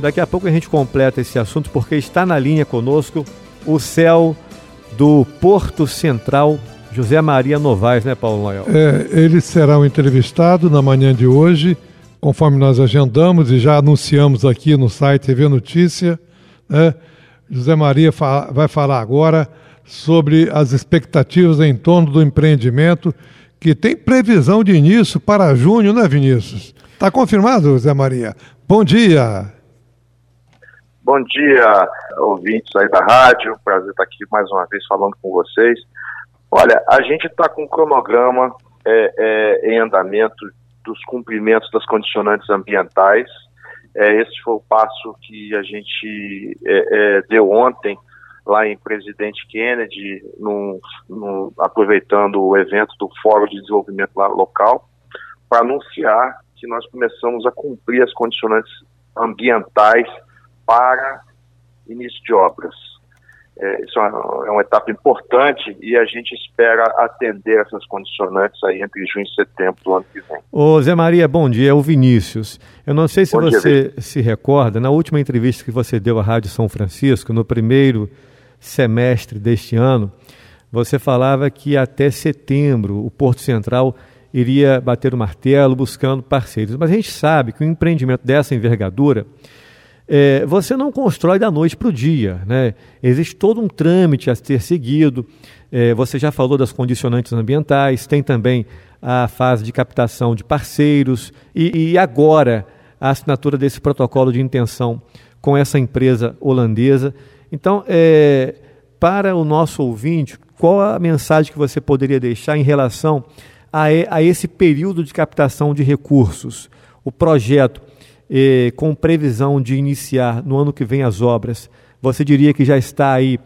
Daqui a pouco a gente completa esse assunto porque está na linha conosco o céu do Porto Central, José Maria Novaes, né, Paulo Noel? É, ele será o entrevistado na manhã de hoje, conforme nós agendamos e já anunciamos aqui no site TV Notícia. Né? José Maria fa vai falar agora sobre as expectativas em torno do empreendimento, que tem previsão de início para junho, né, Vinícius? Está confirmado, José Maria? Bom dia. Bom dia, ouvintes aí da rádio. Prazer estar aqui mais uma vez falando com vocês. Olha, a gente está com um cronograma é, é, em andamento dos cumprimentos das condicionantes ambientais. É, esse foi o passo que a gente é, é, deu ontem lá em Presidente Kennedy, num, num, aproveitando o evento do Fórum de Desenvolvimento local, para anunciar que nós começamos a cumprir as condicionantes ambientais para início de obras. É, isso é uma, é uma, etapa importante e a gente espera atender essas condicionantes aí entre junho e setembro do ano que vem. Ô Zé Maria, bom dia, é o Vinícius. Eu não sei se bom você dia, se recorda, na última entrevista que você deu à Rádio São Francisco, no primeiro semestre deste ano, você falava que até setembro o Porto Central iria bater o martelo buscando parceiros. Mas a gente sabe que um empreendimento dessa envergadura, é, você não constrói da noite para o dia. Né? Existe todo um trâmite a ser seguido. É, você já falou das condicionantes ambientais, tem também a fase de captação de parceiros e, e agora a assinatura desse protocolo de intenção com essa empresa holandesa. Então, é, para o nosso ouvinte, qual a mensagem que você poderia deixar em relação a, a esse período de captação de recursos? O projeto, eh, com previsão de iniciar no ano que vem as obras, você diria que já está aí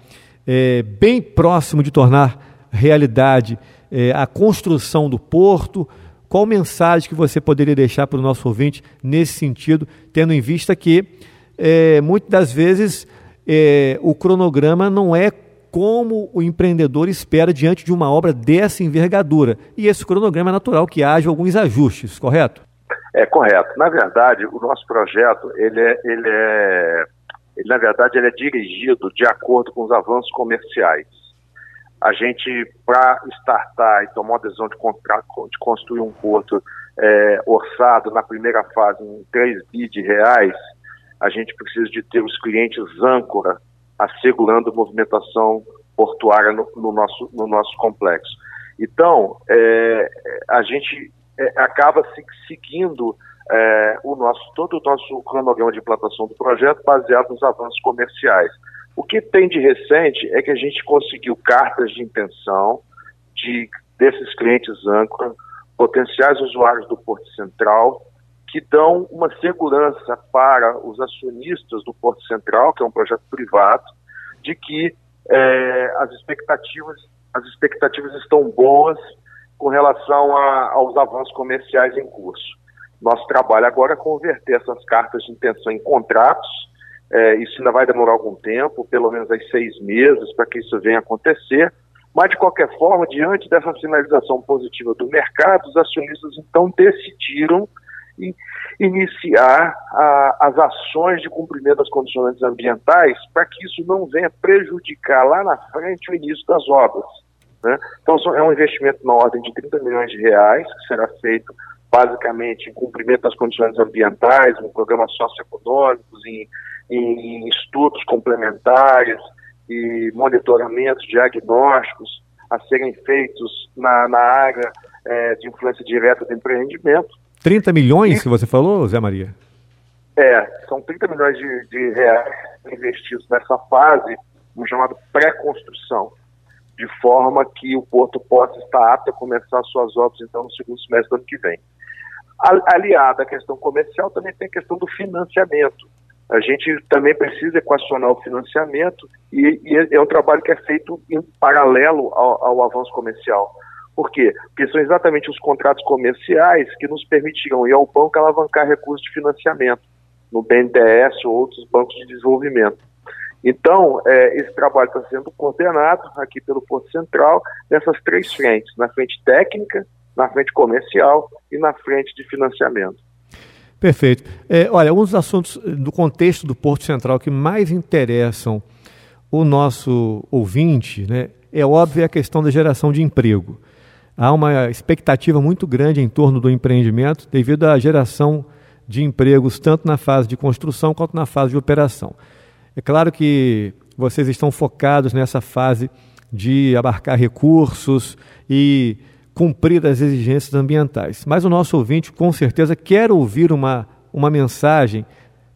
eh, bem próximo de tornar realidade eh, a construção do porto? Qual mensagem que você poderia deixar para o nosso ouvinte nesse sentido, tendo em vista que muitas das vezes é, o cronograma não é como o empreendedor espera diante de uma obra dessa envergadura. E esse cronograma é natural que haja alguns ajustes, correto? É correto. Na verdade, o nosso projeto, ele é, ele é ele, na verdade, ele é dirigido de acordo com os avanços comerciais. A gente, para startar e tomar a decisão de, de construir um porto é, orçado na primeira fase em 3 bi de reais, a gente precisa de ter os clientes âncora assegurando movimentação portuária no, no nosso, no nosso complexo. Então, é, a gente é, acaba se, seguindo é, o nosso, todo o nosso cronograma de implantação do projeto baseado nos avanços comerciais. O que tem de recente é que a gente conseguiu cartas de intenção de, desses clientes âncora, potenciais usuários do Porto Central, que dão uma segurança para os acionistas do Porto Central, que é um projeto privado, de que é, as expectativas as expectativas estão boas com relação a, aos avanços comerciais em curso. Nosso trabalho agora é converter essas cartas de intenção em contratos. É, isso ainda vai demorar algum tempo, pelo menos aí seis meses, para que isso venha acontecer. Mas, de qualquer forma, diante dessa sinalização positiva do mercado, os acionistas então decidiram iniciar a, as ações de cumprimento das condições ambientais para que isso não venha prejudicar lá na frente o início das obras. Né? Então, é um investimento na ordem de 30 milhões de reais, que será feito basicamente em cumprimento das condições ambientais, em programas socioeconômicos, em, em estudos complementares e monitoramentos diagnósticos a serem feitos na, na área é, de influência direta do empreendimento 30 milhões e, que você falou, Zé Maria? É, são 30 milhões de, de reais investidos nessa fase, no chamado pré-construção, de forma que o porto possa estar apto a começar suas obras então no segundo semestre do ano que vem. Aliada à questão comercial, também tem a questão do financiamento. A gente também precisa equacionar o financiamento e, e é um trabalho que é feito em paralelo ao, ao avanço comercial por quê? Porque são exatamente os contratos comerciais que nos permitirão ir ao banco alavancar recursos de financiamento, no BNDES ou outros bancos de desenvolvimento. Então, é, esse trabalho está sendo coordenado aqui pelo Porto Central nessas três frentes: na frente técnica, na frente comercial e na frente de financiamento. Perfeito. É, olha, um dos assuntos do contexto do Porto Central que mais interessam o nosso ouvinte, né, é óbvio a questão da geração de emprego. Há uma expectativa muito grande em torno do empreendimento devido à geração de empregos tanto na fase de construção quanto na fase de operação. É claro que vocês estão focados nessa fase de abarcar recursos e cumprir as exigências ambientais. Mas o nosso ouvinte, com certeza, quer ouvir uma, uma mensagem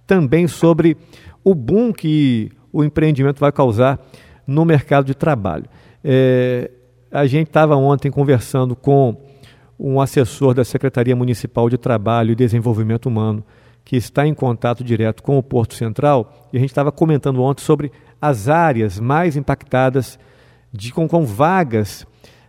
também sobre o boom que o empreendimento vai causar no mercado de trabalho. É, a gente estava ontem conversando com um assessor da Secretaria Municipal de Trabalho e Desenvolvimento Humano, que está em contato direto com o Porto Central, e a gente estava comentando ontem sobre as áreas mais impactadas de, com, com vagas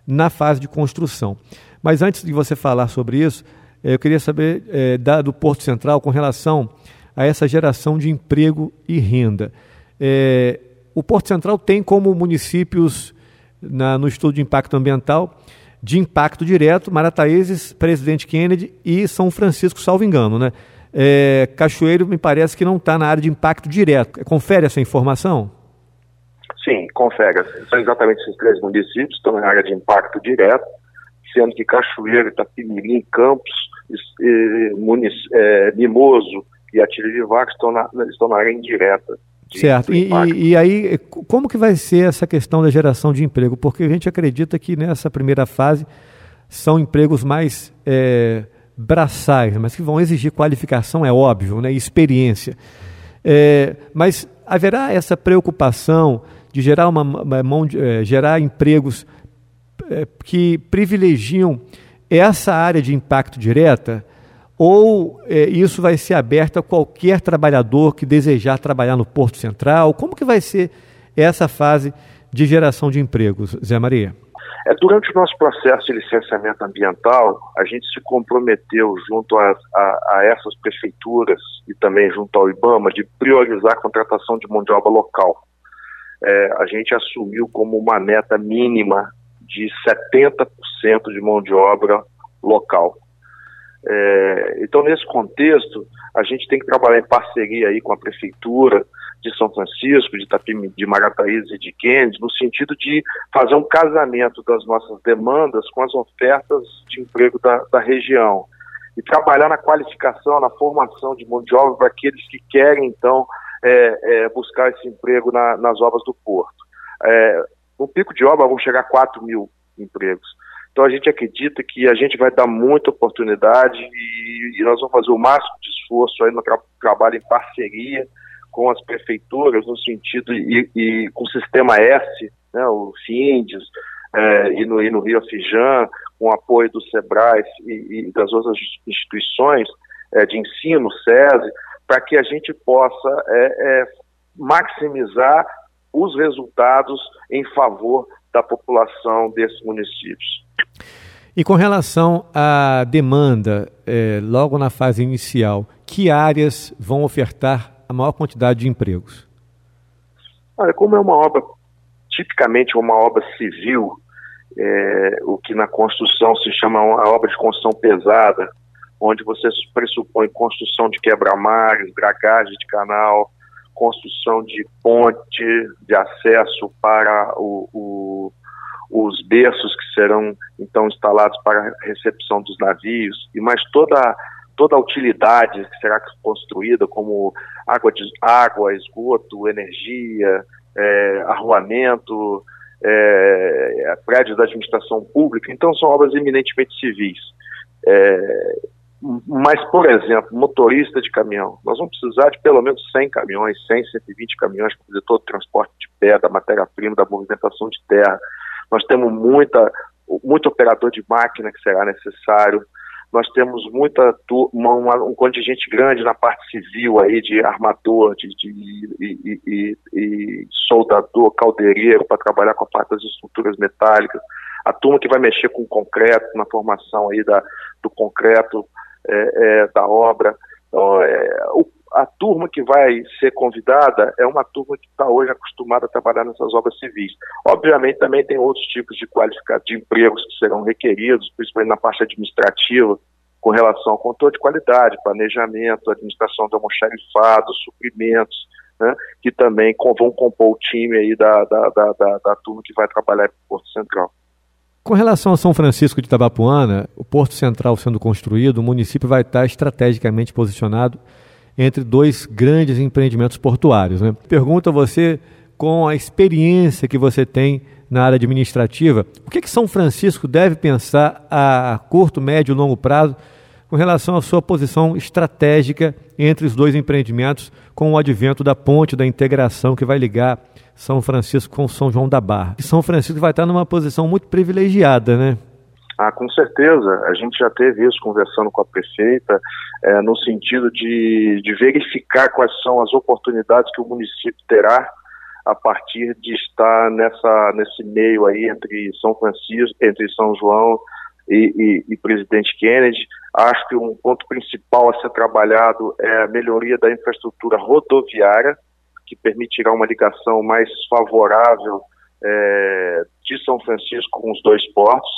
na fase de construção. Mas antes de você falar sobre isso, eh, eu queria saber é, da, do Porto Central com relação a essa geração de emprego e renda. É, o Porto Central tem como municípios, na, no estudo de impacto ambiental, de impacto direto, Marataízes, Presidente Kennedy e São Francisco, salvo engano. Né? É, Cachoeiro me parece que não está na área de impacto direto. Confere essa informação? Sim, confere. São exatamente esses três municípios, estão na área de impacto direto, sendo que Cachoeiro, Itapimirim, Campos, e, Munic, é, Mimoso e Atirivivac estão na, estão na área indireta. Certo. E, e, e, aí, como que vai ser essa questão da geração de emprego? Porque a gente acredita que nessa primeira fase são empregos mais é, braçais, mas que vão exigir qualificação, é óbvio, né, e experiência. É, mas haverá essa preocupação de gerar, uma, uma mão é, gerar empregos é, que privilegiam essa área de impacto direta, ou é, isso vai ser aberto a qualquer trabalhador que desejar trabalhar no Porto Central? Como que vai ser essa fase de geração de empregos, Zé Maria? É, durante o nosso processo de licenciamento ambiental, a gente se comprometeu junto a, a, a, essas prefeituras e também junto ao IBAMA de priorizar a contratação de mão de obra local é, a gente assumiu como uma meta mínima de 70% de mão de obra local. É, então, nesse contexto, a gente tem que trabalhar em parceria aí com a Prefeitura de São Francisco, de Itapim, de Marataízes e de Kennedy, no sentido de fazer um casamento das nossas demandas com as ofertas de emprego da, da região. E trabalhar na qualificação, na formação de mão de obra para aqueles que querem, então, é, é, buscar esse emprego na, nas obras do porto. É, no pico de obra vão chegar a 4 mil empregos. Então a gente acredita que a gente vai dar muita oportunidade e, e nós vamos fazer o máximo de esforço aí no tra trabalho em parceria com as prefeituras, no sentido e, e com o sistema S, né, o FINDES, é, e, no, e no Rio Afijan, com apoio do SEBRAE e, e das outras instituições é, de ensino, SESI, para que a gente possa é, é, maximizar os resultados em favor da população desses municípios. E com relação à demanda, é, logo na fase inicial, que áreas vão ofertar a maior quantidade de empregos? Olha, como é uma obra, tipicamente uma obra civil, é, o que na construção se chama uma obra de construção pesada, onde você pressupõe construção de quebra-mares, dragagem de canal, construção de ponte de acesso para o, o, os berços que serão então instalados para a recepção dos navios e mais toda toda a utilidade que será construída como água, de, água esgoto, energia, é, arruamento, é, prédios da administração pública. Então são obras eminentemente civis. É, mas, por exemplo, motorista de caminhão, nós vamos precisar de pelo menos 100 caminhões, 100, 120 caminhões para fazer todo o transporte de pé, da matéria-prima, da movimentação de terra. Nós temos muita, muito operador de máquina que será necessário. Nós temos muita uma, uma, um contingente grande na parte civil aí de armador, de, de, de, soldador, caldeireiro para trabalhar com a parte das estruturas metálicas. A turma que vai mexer com concreto, na formação aí da, do concreto, é, é, da obra. Então, é, o, a turma que vai ser convidada é uma turma que está hoje acostumada a trabalhar nessas obras civis. Obviamente, também tem outros tipos de qualificados de empregos que serão requeridos, principalmente na parte administrativa, com relação ao controle de qualidade, planejamento, administração de almoxarifado, suprimentos, né, que também vão compor o time aí da, da, da, da, da turma que vai trabalhar para o Porto Central. Com relação a São Francisco de Tabapuana, o Porto Central sendo construído, o município vai estar estrategicamente posicionado entre dois grandes empreendimentos portuários. Né? Pergunto a você, com a experiência que você tem na área administrativa, o que, que São Francisco deve pensar a curto, médio e longo prazo com relação à sua posição estratégica entre os dois empreendimentos, com o advento da ponte da integração que vai ligar São Francisco com São João da Barra. E São Francisco vai estar numa posição muito privilegiada, né? Ah, com certeza. A gente já teve isso conversando com a prefeita, é, no sentido de, de verificar quais são as oportunidades que o município terá a partir de estar nessa, nesse meio aí entre São Francisco, entre São João e, e, e, Presidente Kennedy. Acho que um ponto principal a ser trabalhado é a melhoria da infraestrutura rodoviária, que permitirá uma ligação mais favorável é, de São Francisco com os dois portos.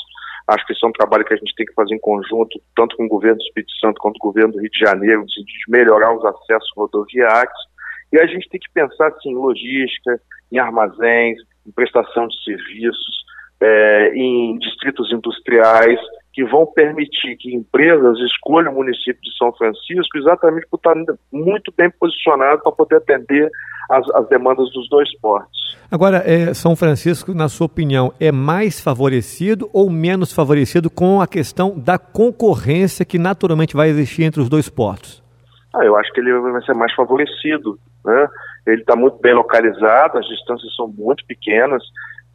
Acho que isso é um trabalho que a gente tem que fazer em conjunto, tanto com o governo do Espírito Santo quanto com o governo do Rio de Janeiro, no sentido de melhorar os acessos rodoviários. E a gente tem que pensar assim, em logística, em armazéns, em prestação de serviços, é, em distritos industriais que vão permitir que empresas escolham o município de São Francisco exatamente por estar muito bem posicionado para poder atender as, as, demandas dos dois portos. Agora, é, São Francisco, na sua opinião, é mais favorecido ou menos favorecido com a questão da concorrência que naturalmente vai existir entre os dois portos? Ah, eu acho que ele vai ser mais favorecido. Né? Ele está muito bem localizado, as distâncias são muito pequenas,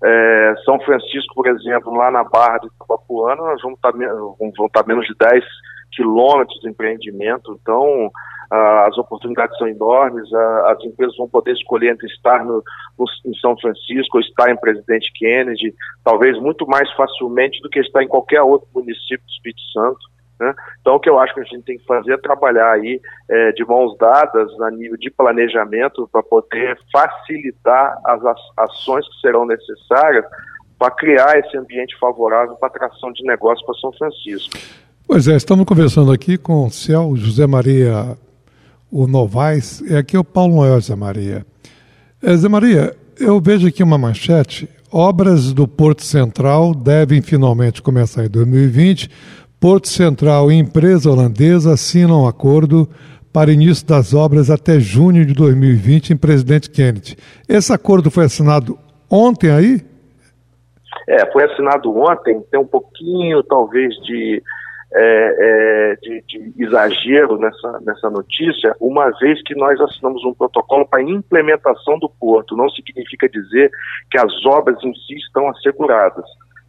é, São Francisco, por exemplo, lá na Barra de Itapapuana, nós vamos estar, tá tá menos de 10 quilômetros de empreendimento, então as oportunidades são enormes, as empresas vão poder escolher entre estar no, no, em São Francisco ou estar em Presidente Kennedy, talvez muito mais facilmente do que estar em qualquer outro município do Espírito Santo. Né? Então, o que eu acho que a gente tem que fazer é trabalhar aí é, de mãos dadas a nível de planejamento para poder facilitar as ações que serão necessárias para criar esse ambiente favorável para atração de negócios para São Francisco. Pois é, estamos conversando aqui com o Céu José Maria o Novaes, e aqui é o Paulo Noel José Maria. É, Zé Maria, eu vejo aqui uma manchete, obras do Porto Central devem finalmente começar em 2020, Porto Central e empresa holandesa assinam um acordo para início das obras até junho de 2020 em Presidente Kennedy. Esse acordo foi assinado ontem aí? É, foi assinado ontem, tem um pouquinho, talvez, de, é, é, de, de, exagero nessa, nessa notícia, uma vez que nós assinamos um protocolo para implementação do porto. Não significa dizer que as obras em si estão asseguradas.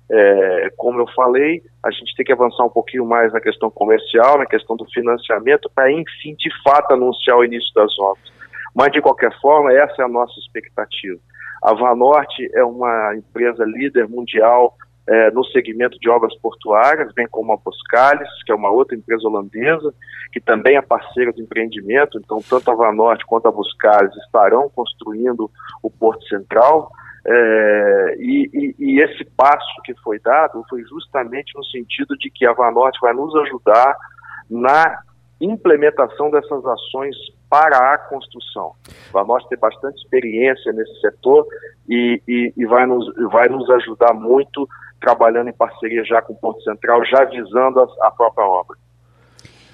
É, como eu falei, a gente tem que avançar um pouquinho mais na questão comercial, na questão do financiamento, para enfim, de fato, anunciar o início das obras. Mas, de qualquer forma, essa é a nossa expectativa. A Vanorte é uma empresa líder mundial é, no segmento de obras portuárias, bem como a Boscalis, que é uma outra empresa holandesa, que também é parceira do empreendimento. Então, tanto a Vanorte quanto a Boscalis estarão construindo o Porto Central. É, e, e, e, esse passo que foi dado foi justamente no sentido de que a Vanorte vai nos ajudar na implementação dessas ações para a construção. A Vanorte tem bastante experiência nesse setor e, e, vai, nos, vai nos ajudar muito trabalhando em parceria já com o Porto Central, já visando a, a própria obra.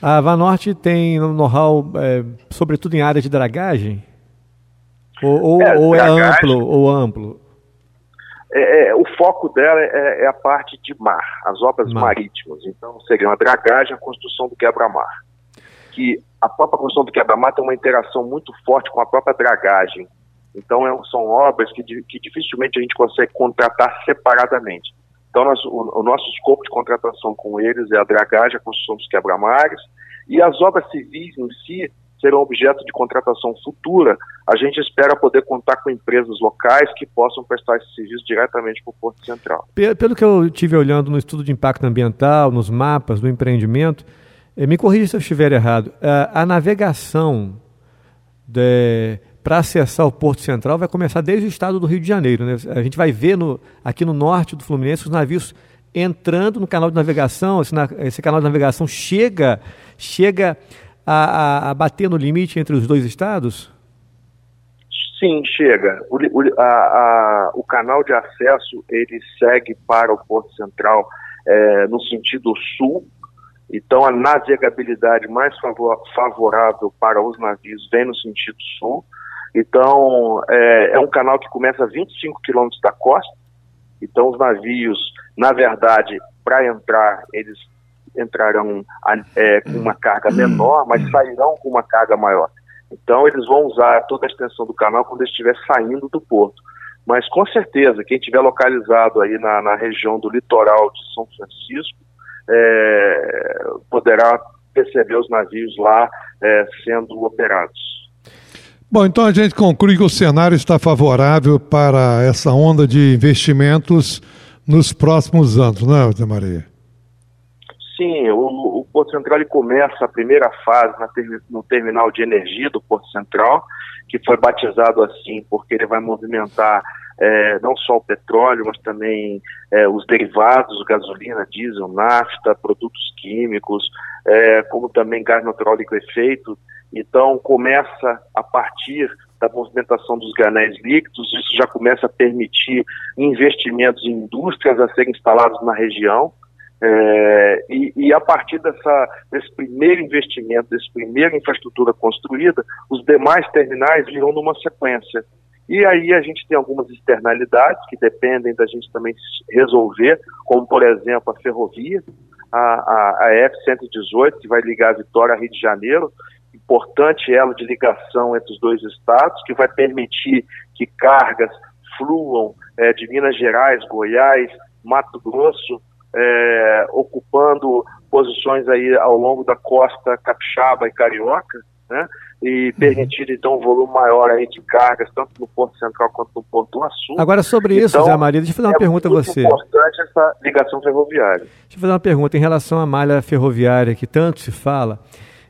A Vanorte tem know-how, é, sobretudo em área de dragagem? Ou, ou, é, ou é amplo? Ou amplo? É, é, o foco dela é, é, a parte de mar, as obras mar. marítimas. Então, seria uma dragagem, a construção do quebra-mar. Que a própria construção do quebra-mar tem uma interação muito forte com a própria dragagem. Então, é, são obras que, que, dificilmente a gente consegue contratar separadamente. Então, nós, o, o, nosso escopo de contratação com eles é a dragagem, a construção dos quebra-mares, e as obras civis em si, serão objeto de contratação futura, a gente espera poder contar com empresas locais que possam prestar esse serviço diretamente para o Porto Central. Pelo que eu tive olhando no estudo de impacto ambiental, nos mapas do empreendimento, eh, me corrija se eu estiver errado, a, navegação para acessar o Porto Central vai começar desde o estado do Rio de Janeiro. Né? A gente vai ver no, aqui no norte do Fluminense os navios entrando no canal de navegação, esse, esse canal de navegação chega, chega a, a, a, bater no limite entre os dois estados? Sim, chega. O, o, a, o canal de acesso ele segue para o Porto Central é, no sentido sul, então a navegabilidade mais favorável para os navios vem no sentido sul. Então é, é um canal que começa a 25 quilômetros da costa. Então os navios, na verdade, para entrar, eles entrarão é, com uma carga menor, mas sairão com uma carga maior. Então eles vão usar toda a extensão do canal quando estiver saindo do porto. Mas com certeza, quem estiver localizado aí na, na região do litoral de São Francisco, é, poderá perceber os navios lá é, sendo operados. Bom, então a gente conclui que o cenário está favorável para essa onda de investimentos nos próximos anos, não é, Maria? Sim, o, o Porto Central começa a primeira fase na, no terminal de energia do Porto Central, que foi batizado assim porque ele vai movimentar é, não só o petróleo, mas também é, os derivados, gasolina, diesel, nafta, produtos químicos, é, como também gás natural liquefeito. Então, começa a partir da movimentação dos granéis líquidos, isso já começa a permitir investimentos em indústrias a serem instalados na região. É, e, e, a partir dessa, desse primeiro investimento, dessa primeira infraestrutura construída, os demais terminais virão numa sequência. E aí a gente tem algumas externalidades que dependem da gente também resolver, como por exemplo a ferrovia, a, a, a F-118, que vai ligar a Vitória a Rio de Janeiro, importante elo de ligação entre os dois estados, que vai permitir que cargas fluam é, de Minas Gerais, Goiás, Mato Grosso, é, ocupando posições aí ao longo da costa capixaba e carioca, né? e permitir então um volume maior aí de cargas, tanto no Porto Central quanto no Porto do Açul. Agora, sobre isso, então, Zé Maria, deixa eu fazer uma é pergunta a você. É importante essa ligação ferroviária. Deixa eu fazer uma pergunta em relação à malha ferroviária que tanto se fala.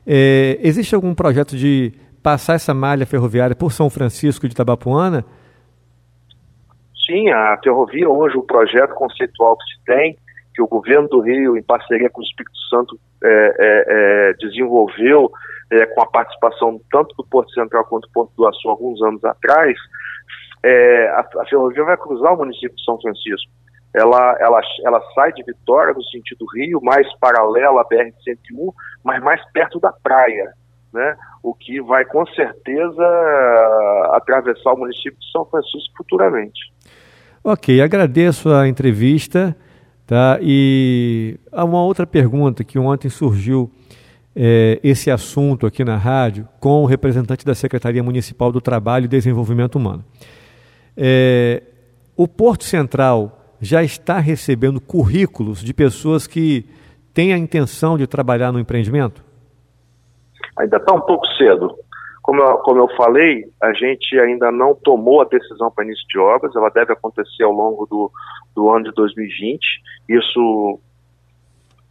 É, existe algum projeto de passar essa malha ferroviária por São Francisco de Itabapuana? Sim, a ferrovia hoje, o projeto conceitual que se tem, que o governo do Rio, em parceria com o Espírito Santo, é, é, é desenvolveu é, com a participação tanto do Porto Central quanto do Porto do Açu alguns anos atrás, é, a, a, ferrovia vai cruzar o município de São Francisco. Ela, ela, ela sai de Vitória, no sentido Rio, mais paralela à BR-101, mas mais perto da praia, né? o que vai com certeza atravessar o município de São Francisco futuramente. Ok, agradeço a entrevista. Tá? E há uma outra pergunta que ontem surgiu é, esse assunto aqui na rádio com o representante da Secretaria Municipal do Trabalho e Desenvolvimento Humano. É, o Porto Central já está recebendo currículos de pessoas que têm a intenção de trabalhar no empreendimento? Ainda está um pouco cedo. Como eu, como eu falei, a gente ainda não tomou a decisão para início de obras, ela deve acontecer ao longo do, do ano de 2020. Isso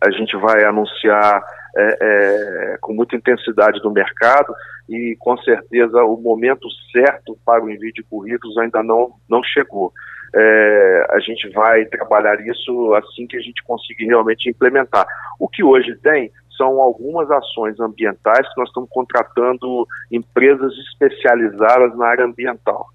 a gente vai anunciar é, é, com muita intensidade no mercado e com certeza o momento certo para o envio de currículos ainda não, não chegou. É, a gente vai trabalhar isso assim que a gente conseguir realmente implementar. O que hoje tem são algumas ações ambientais que nós estamos contratando empresas especializadas na área ambiental.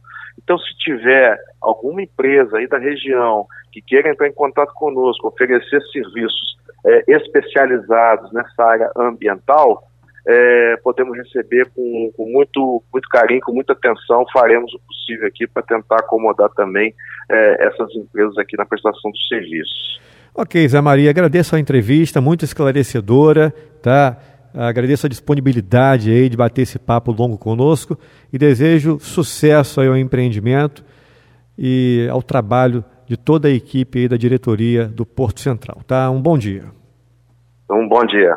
Então, se tiver alguma empresa aí da região que queira entrar em contato conosco, oferecer serviços é, especializados nessa área ambiental, é, podemos receber com, com, muito, muito carinho, com muita atenção, faremos o possível aqui para tentar acomodar também é, essas empresas aqui na prestação dos serviços. Ok, Zé Maria, agradeço a entrevista, muito esclarecedora, tá? Agradeço a disponibilidade aí de bater esse papo longo conosco e desejo sucesso ao empreendimento e ao trabalho de toda a equipe aí da diretoria do Porto Central, tá? Um bom dia. Um bom dia.